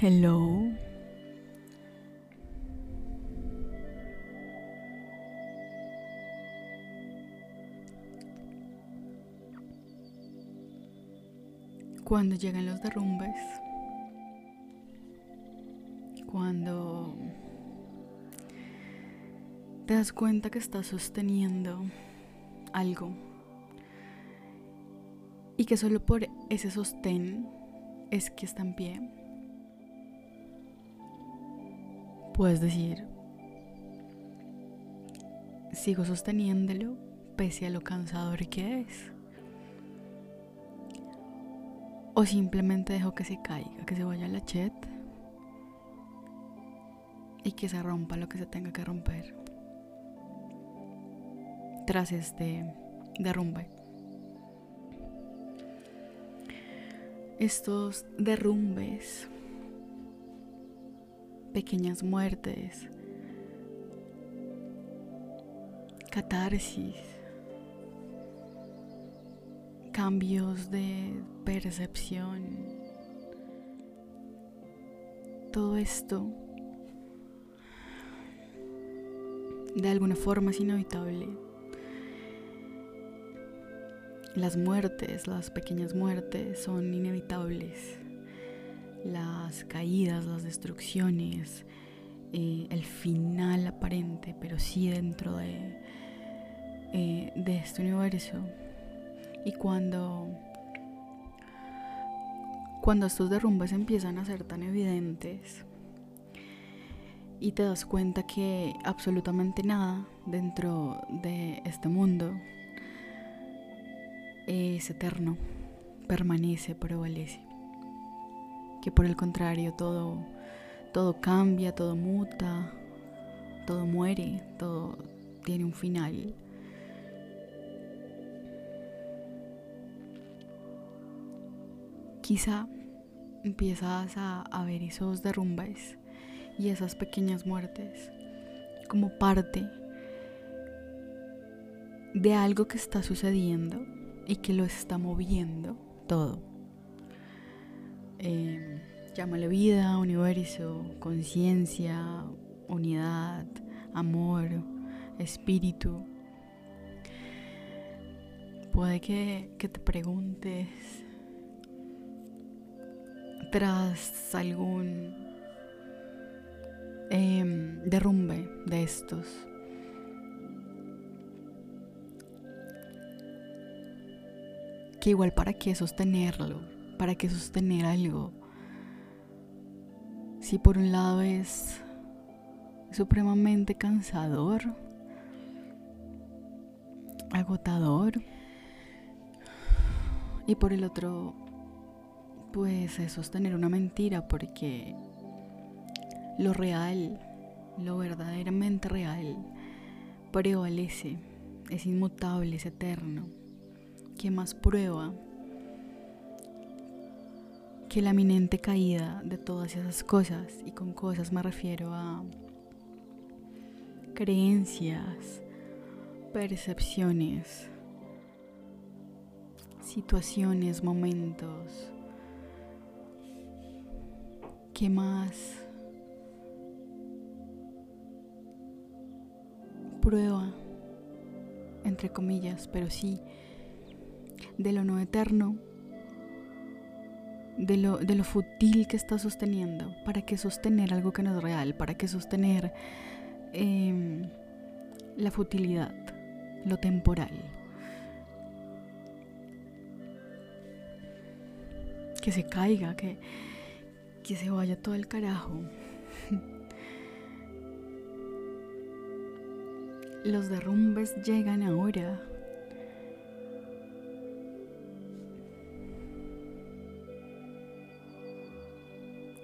Hello. Cuando llegan los derrumbes, cuando te das cuenta que estás sosteniendo algo y que solo por ese sostén es que está en pie, puedes decir, sigo sosteniéndolo pese a lo cansador que es. O simplemente dejo que se caiga, que se vaya la chet y que se rompa lo que se tenga que romper tras este derrumbe. Estos derrumbes, pequeñas muertes, catarsis, cambios de percepción. Todo esto de alguna forma es inevitable. Las muertes, las pequeñas muertes son inevitables. Las caídas, las destrucciones, eh, el final aparente, pero sí dentro de, eh, de este universo y cuando, cuando estos derrumbes empiezan a ser tan evidentes y te das cuenta que absolutamente nada dentro de este mundo es eterno, permanece, prevalece. Que por el contrario todo, todo cambia, todo muta, todo muere, todo tiene un final. quizá empiezas a, ver esos derrumbes y esas pequeñas muertes como parte de algo que está sucediendo y que lo está moviendo todo. Eh, llámale vida, universo, conciencia, unidad, amor, espíritu. Puede que, que te preguntes tras algún em, derrumbe de estos. Que igual para qué sostenerlo, para qué sostener algo. Si por un lado es supremamente cansador, agotador, y por el otro pues es sostener una mentira porque lo real, lo verdaderamente real, prevalece, es inmutable, es eterno. ¿Qué más prueba que la eminente caída de todas esas cosas? Y con cosas me refiero a creencias, percepciones, situaciones, momentos ¿Qué más? Prueba, entre comillas, pero sí, de lo no eterno, de lo, de lo fútil que está sosteniendo. ¿Para qué sostener algo que no es real? ¿Para qué sostener em, la futilidad, lo temporal? Que se caiga, que que se vaya todo el carajo. Los derrumbes llegan ahora.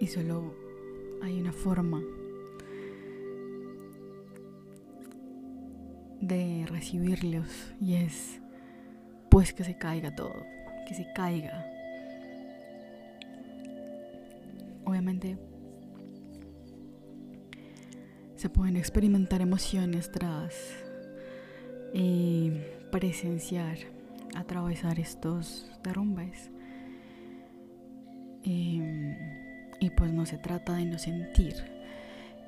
Y solo hay una forma de recibirlos y es pues que se caiga todo, que se caiga obviamente se pueden experimentar emociones tras eh, presenciar, atravesar estos derrumbes. Em, Y pues no se trata de no sentir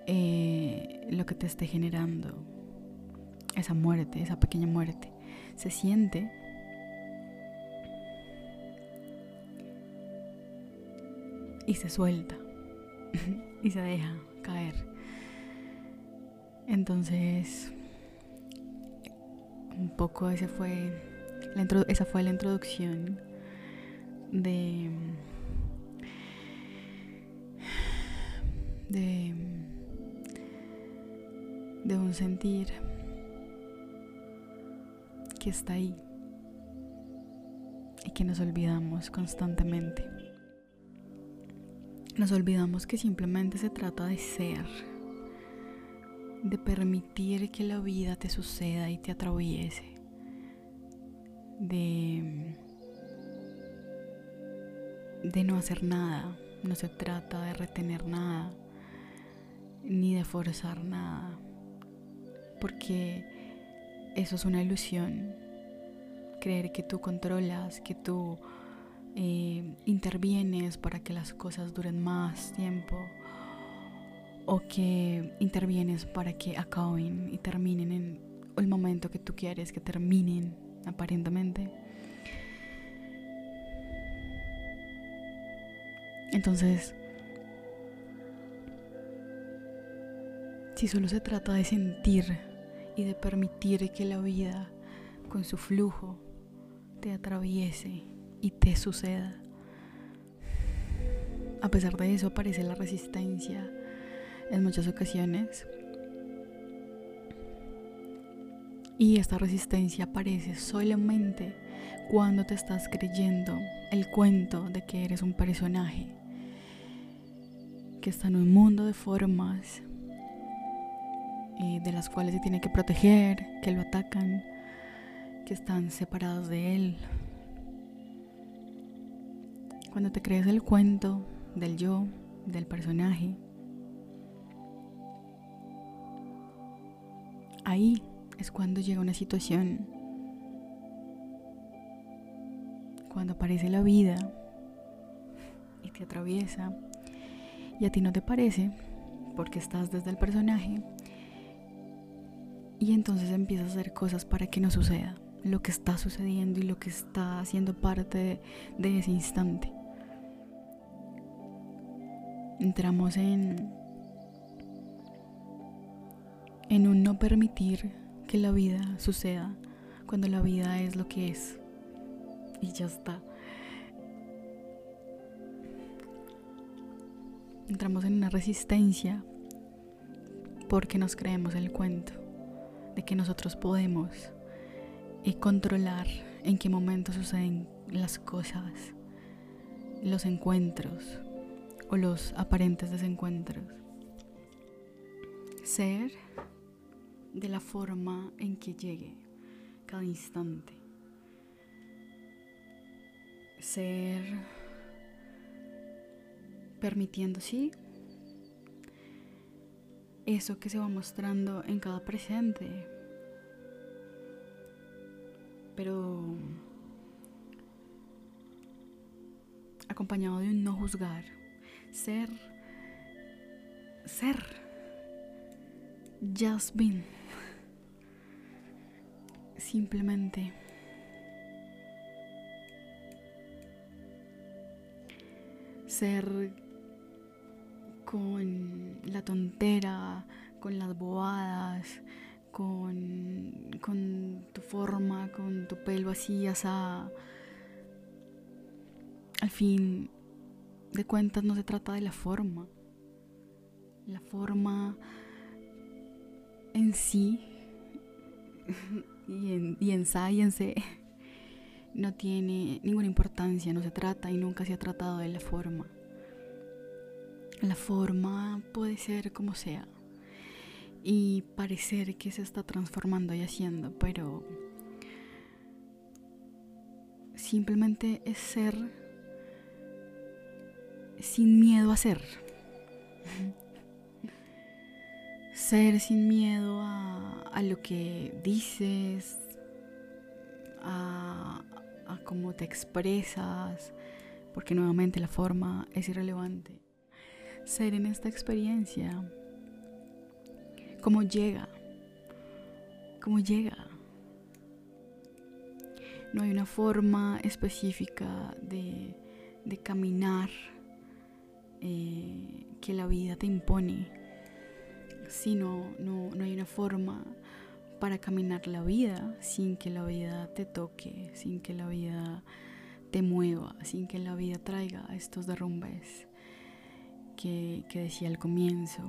eh, lo que te esté generando esa muerte, esa pequeña muerte. Se siente y se suelta y se deja caer. Entonces, un poco ese fue esa fue la introducción de de de un sentir que está ahí y que nos olvidamos constantemente. Nos olvidamos que simplemente se trata de ser, de permitir que la vida te suceda y te atraviese, de, de no hacer nada, no se trata de retener nada, ni de forzar nada, porque eso es una ilusión, creer que tú controlas, que tú eh, intervienes para que las cosas duren más tiempo o que intervienes para que acaben y terminen en el momento que tú quieres que terminen aparentemente. Entonces, si solo se trata de sentir y de permitir que la vida con su flujo te atraviese y te suceda. A pesar de eso aparece la resistencia en muchas ocasiones. Y esta resistencia aparece solamente cuando te estás creyendo el cuento de que eres un personaje que está en un mundo de formas eh, de las cuales se tiene que proteger, que lo atacan, que están separados de él, cuando te crees el cuento del yo, del personaje, ahí es cuando llega una situación, cuando aparece la vida y te atraviesa. Y a ti no te parece porque estás desde el personaje y entonces empiezas a hacer cosas para que no suceda lo que está sucediendo y lo que está haciendo parte de, ese instante entramos en, en un no permitir que la vida suceda cuando la vida es lo que es. Y ya está. Entramos en una resistencia porque nos creemos el cuento de que nosotros podemos y controlar en qué momento suceden las cosas, los encuentros, o los aparentes desencuentros. Ser de la forma en que llegue cada instante. Ser permitiendo, sí, eso que se va mostrando en cada presente. Pero acompañado de un no juzgar ser, ser, just been. Simplemente. Ser con la tontera, con las bobadas, con, con tu forma, con tu pelo así, asa. Al fin, de cuentas no se trata de la forma. La forma en sí y en, y en science no tiene ninguna importancia, no se trata y nunca se ha tratado de la forma. La forma puede ser como sea y parecer que se está transformando y haciendo, pero simplemente es ser sin miedo a ser. Ser sin miedo a, lo que dices, a, cómo te expresas, porque nuevamente la forma es irrelevante. Ser en esta experiencia, cómo llega, cómo llega. No hay una forma específica de, caminar eh, que la vida te impone, sino no, no hay una forma para caminar la vida sin que la vida te toque, sin que la vida te mueva, sin que la vida traiga estos derrumbes que, decía al comienzo.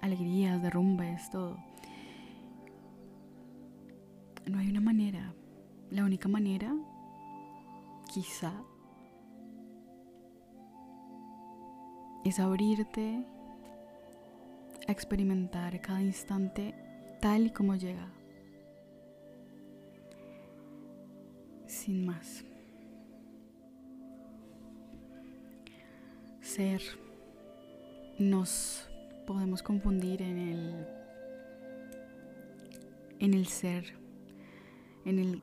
Alegrías, derrumbes, todo. No hay una manera. La única manera, quizá, es abrirte a experimentar cada instante tal y como llega. Sin más. Nos podemos confundir en el en el ser, en el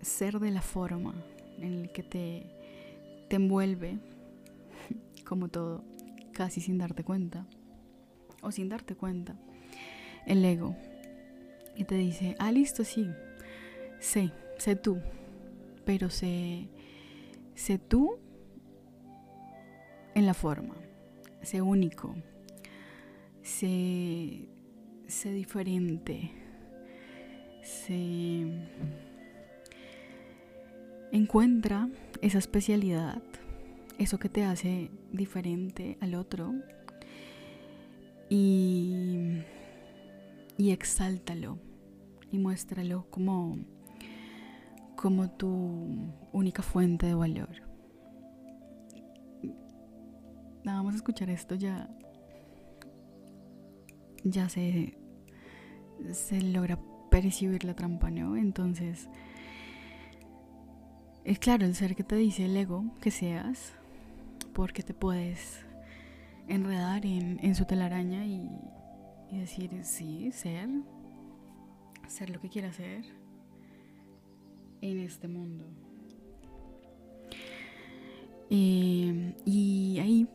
ser de la forma, en el que te, te envuelve, como todo, casi sin darte cuenta o sin darte cuenta, el ego. Y te dice, ah, listo, sí, sé, sé tú, pero sé, sé tú en la forma, sé único, sé, sé diferente, sé... Encuentra esa especialidad, eso que te hace diferente al otro, y, y exáltalo y muéstralo como, como tu única fuente de valor. Nada más escuchar esto ya, ya se, se logra percibir la trampa, ¿no? Entonces, es claro, el ser que te dice el ego que seas, porque te puedes enredar en, su telaraña y, decir, sí, ser, ser lo que quiera ser en este mundo. Eh, y ahí,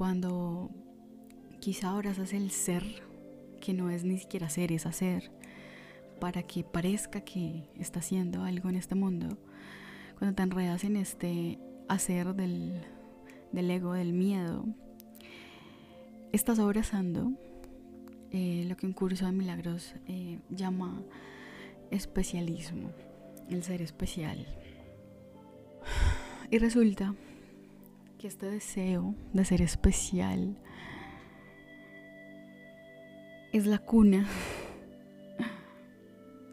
cuando quizá abrazas el ser, que no es ni siquiera ser, es hacer, para que parezca que está haciendo algo en este mundo, cuando te enredas en este hacer del, del ego, del miedo, estás abrazando eh, lo que un curso de milagros eh, llama especialismo, el ser especial. Y resulta que este deseo de ser especial es la cuna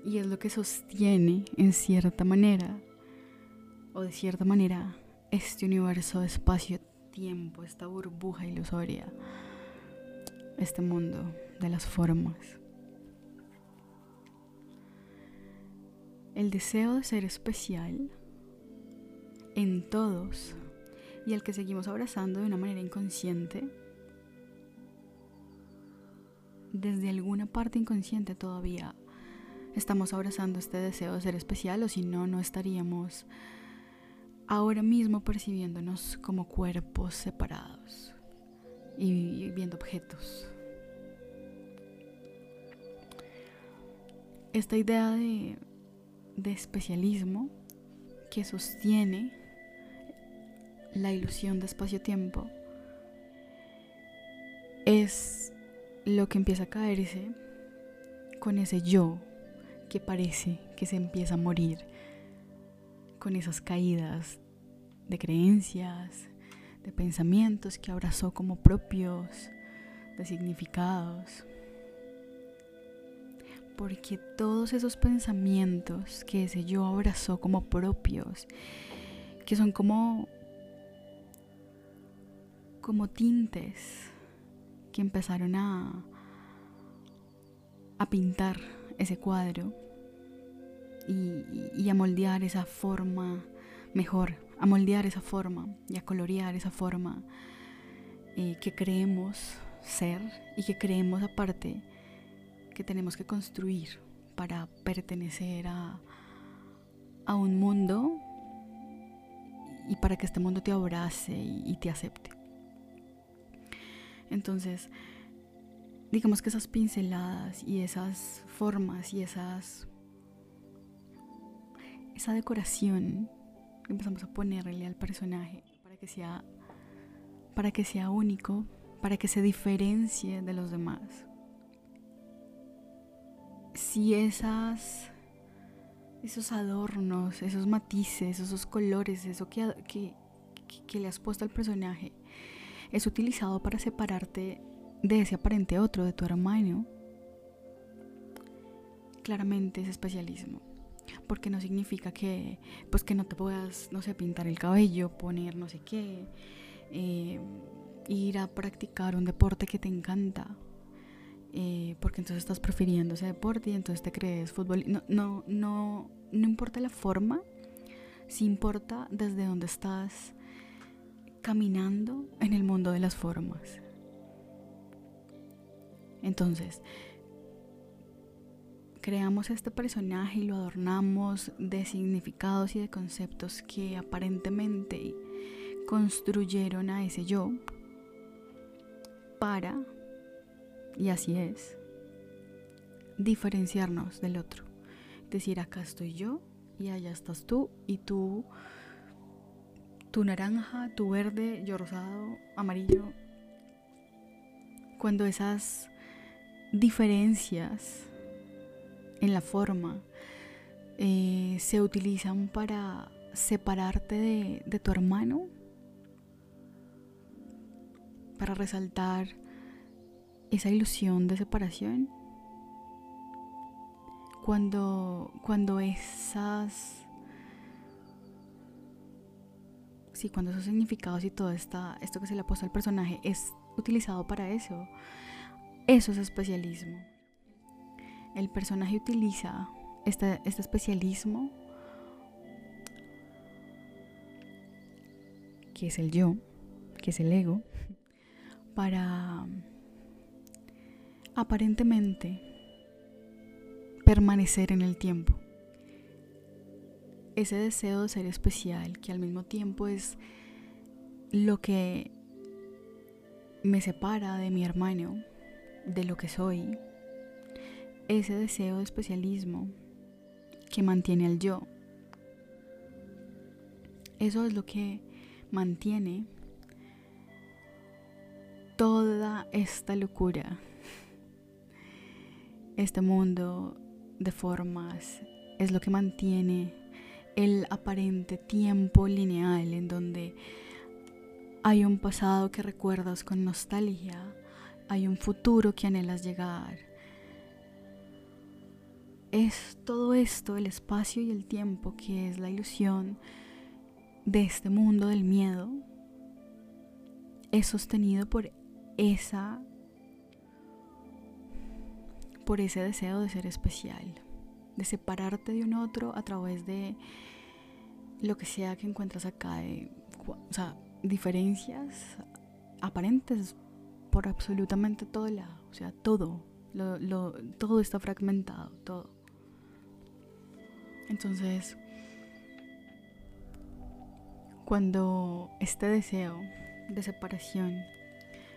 y es lo que sostiene en cierta manera o de cierta manera este universo de espacio-tiempo, esta burbuja ilusoria este mundo de las formas. El deseo de ser especial en todos y el que seguimos abrazando de una manera inconsciente, desde alguna parte inconsciente todavía estamos abrazando este deseo de ser especial o si no, no estaríamos ahora mismo percibiéndonos como cuerpos separados y viendo objetos. Esta idea de, de especialismo que sostiene la ilusión de espacio-tiempo es lo que empieza a caerse con ese yo que parece que se empieza a morir, con esas caídas de creencias, de pensamientos que abrazó como propios, de significados. Porque todos esos pensamientos que ese yo abrazó como propios, que son como como tintes que empezaron a a pintar ese cuadro y, y a moldear esa forma mejor a moldear esa forma y a colorear esa forma eh, que creemos ser y que creemos aparte que tenemos que construir para pertenecer a, a un mundo y para que este mundo te abrace y, te acepte. Entonces, digamos que esas pinceladas y esas formas y esas esa decoración que empezamos a ponerle al personaje para que sea para que sea único, para que se diferencie de los demás. Si esas esos adornos, esos matices, esos colores, eso que, que, que le has puesto al personaje es utilizado para separarte de ese aparente otro, de tu hermano, claramente es especialismo. Porque no significa que, pues que no te puedas, no sé, pintar el cabello, poner no sé qué, eh, ir a practicar un deporte que te encanta. Eh, porque entonces estás prefiriendo ese deporte y entonces te crees fútbol. No, no, no, no importa la forma, si importa desde dónde estás caminando en el mundo de las formas. Entonces, creamos este personaje y lo adornamos de significados y de conceptos que aparentemente construyeron a ese yo para, y así es, diferenciarnos del otro. Decir, acá estoy yo y allá estás tú y tú, tu naranja, tu verde, yo rosado, amarillo. Cuando esas diferencias en la forma eh, se utilizan para separarte de, tu hermano, para resaltar esa ilusión de separación. Cuando, cuando esas sí, cuando esos significados y todo esta, esto que se le ha puesto al personaje es utilizado para eso, eso es especialismo. El personaje utiliza este, este especialismo, que es el yo, que es el ego, para aparentemente permanecer en el tiempo. Ese deseo de ser especial, que al mismo tiempo es lo que me separa de mi hermano, de lo que soy, ese deseo de especialismo que mantiene al yo. Eso es lo que mantiene toda esta locura, este mundo de formas, es lo que mantiene el aparente tiempo lineal en donde hay un pasado que recuerdas con nostalgia, hay un futuro que anhelas llegar. Es todo esto, el espacio y el tiempo, que es la ilusión de este mundo del miedo, es sostenido por esa por ese deseo de ser especial, de separarte de un otro a través de lo que sea que encuentras acá, de, o sea, diferencias aparentes por absolutamente todo lado, o sea, todo, todo está fragmentado, todo. Entonces, cuando este deseo de separación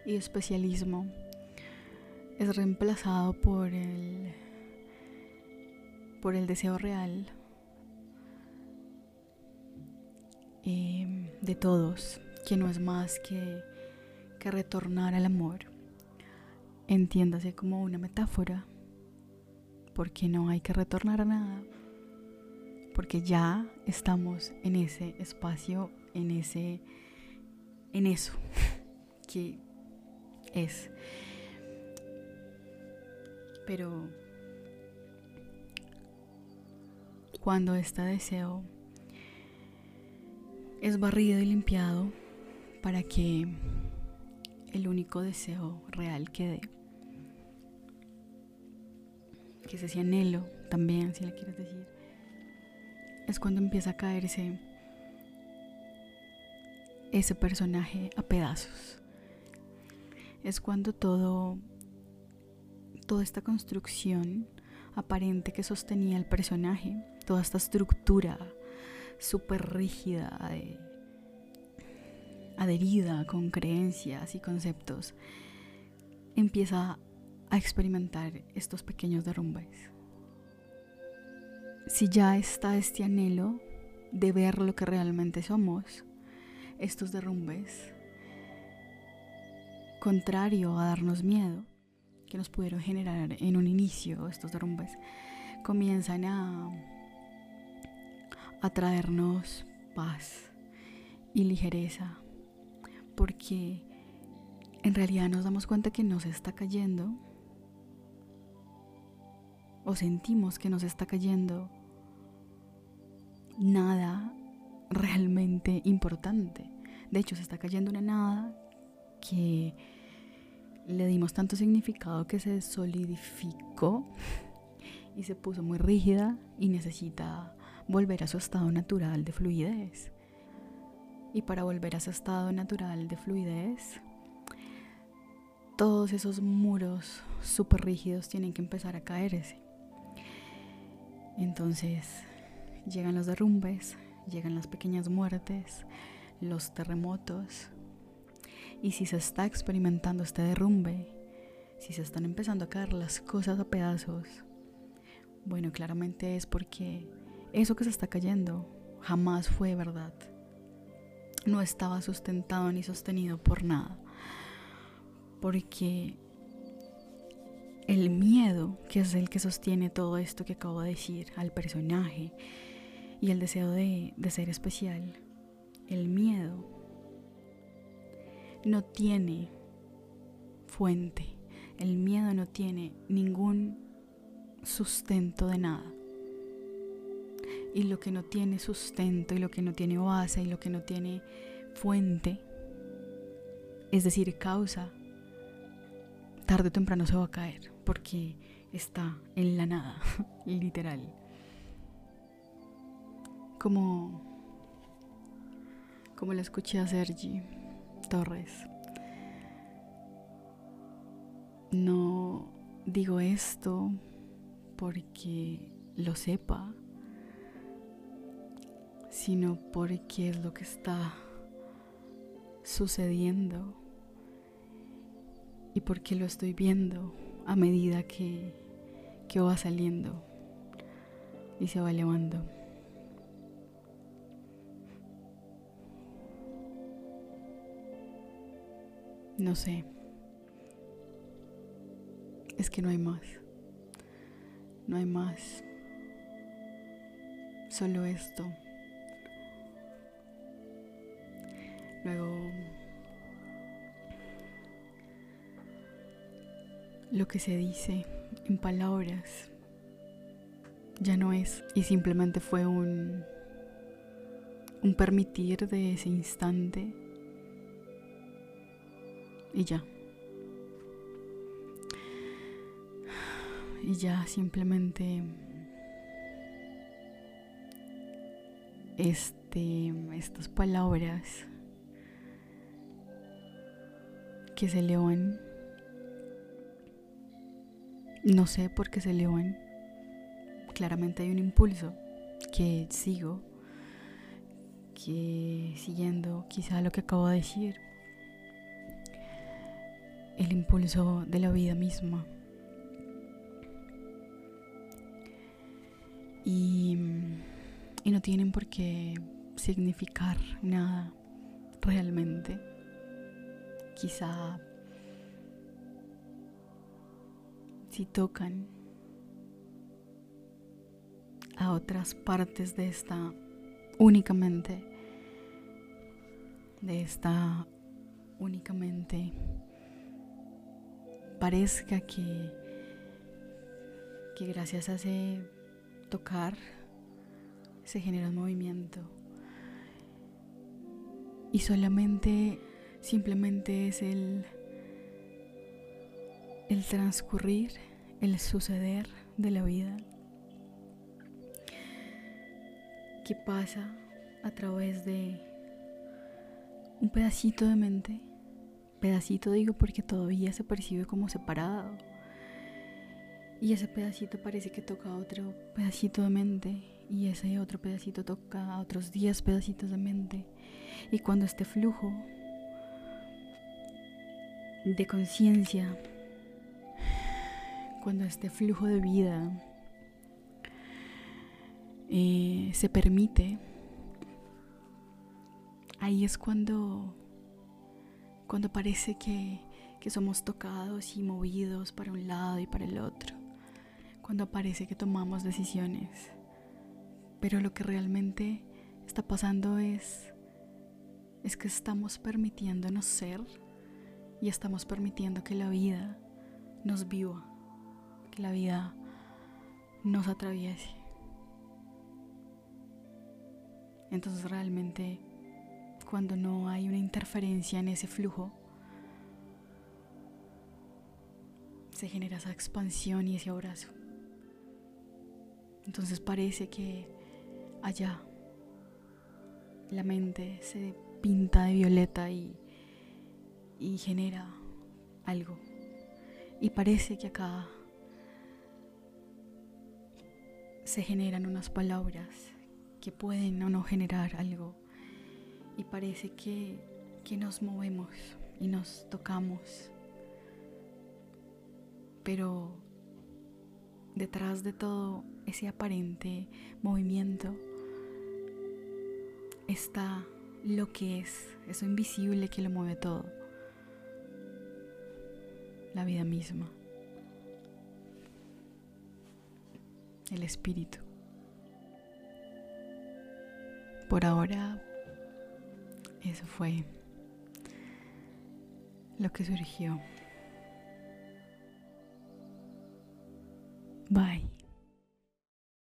y especialismo es reemplazado por el por el deseo real eh, de todos, que no es más que que retornar al amor. Entiéndase como una metáfora, porque no hay que retornar a nada, porque ya estamos en ese espacio, en ese, en eso que es. Pero cuando este deseo es barrido y limpiado para que el único deseo real que dé. Que es ese anhelo también, si le quieres decir. Es cuando empieza a caerse ese personaje a pedazos. Es cuando todo, toda esta construcción aparente que sostenía el personaje, toda esta estructura súper rígida adherida con creencias y conceptos, empieza a experimentar estos pequeños derrumbes. Si ya está este anhelo de ver lo que realmente somos, estos derrumbes, contrario a darnos miedo, que nos pudieron generar en un inicio estos derrumbes, comienzan a, a traernos paz y ligereza, porque en realidad nos damos cuenta que nos está cayendo o sentimos que nos está cayendo nada realmente importante. De hecho, se está cayendo una nada que le dimos tanto significado que se solidificó y se puso muy rígida y necesita volver a su estado natural de fluidez. Y para volver a su estado natural de fluidez, todos esos muros súper rígidos tienen que empezar a caerse. Entonces llegan los derrumbes, llegan las pequeñas muertes, los terremotos. Y si se está experimentando este derrumbe, si se están empezando a caer las cosas a pedazos, bueno, claramente es porque eso que se está cayendo jamás fue verdad. No estaba sustentado ni sostenido por nada porque el miedo, que es el que sostiene todo esto que acabo de decir, al personaje, y el deseo de, ser especial, el miedo no tiene fuente, el miedo no tiene ningún sustento de nada. Y lo que no tiene sustento y lo que no tiene base y lo que no tiene fuente, es decir, causa, tarde o temprano se va a caer porque está en la nada, literal. Como como le escuché a Sergi Torres. No digo esto porque lo sepa, sino porque es lo que está sucediendo y porque lo estoy viendo a medida que, que va saliendo y se va elevando. No sé. Es que no hay más. No hay más. Solo esto. Luego lo que se dice en palabras ya no es y simplemente fue un un permitir de ese instante y ya. Y ya simplemente este estas palabras que se levan no sé por qué se levan. Claramente hay un impulso que sigo, que siguiendo quizá lo que acabo de decir, el impulso de la vida misma. Y, y no tienen por qué significar nada realmente. Quizá si tocan a otras partes de esta únicamente, de esta únicamente, parezca que, que gracias a ese tocar se genera un movimiento. Y solamente simplemente es el el transcurrir, el suceder de la vida que pasa a través de un pedacito de mente. Pedacito digo porque todavía se percibe como separado. Y ese pedacito parece que toca otro pedacito de mente. Y ese otro pedacito toca a otros 10 pedacitos de mente. Y cuando este flujo de conciencia. Cuando este flujo de vida eh, se permite, ahí es cuando, cuando parece que, que somos tocados y movidos para un lado y para el otro, cuando parece que tomamos decisiones, pero lo que realmente está pasando es, es que estamos permitiéndonos ser y estamos permitiendo que la vida nos viva, que la vida nos atraviese. Entonces realmente cuando no hay una interferencia en ese flujo, se genera esa expansión y ese abrazo. Entonces parece que allá la mente se pinta de violeta y, y genera algo. Y parece que acá se generan unas palabras que pueden o no generar algo. Y parece que, que nos movemos y nos tocamos. Pero detrás de todo ese aparente movimiento está lo que es, eso invisible que lo mueve todo, la vida misma, el espíritu. Por ahora, eso fue lo que surgió. Bye.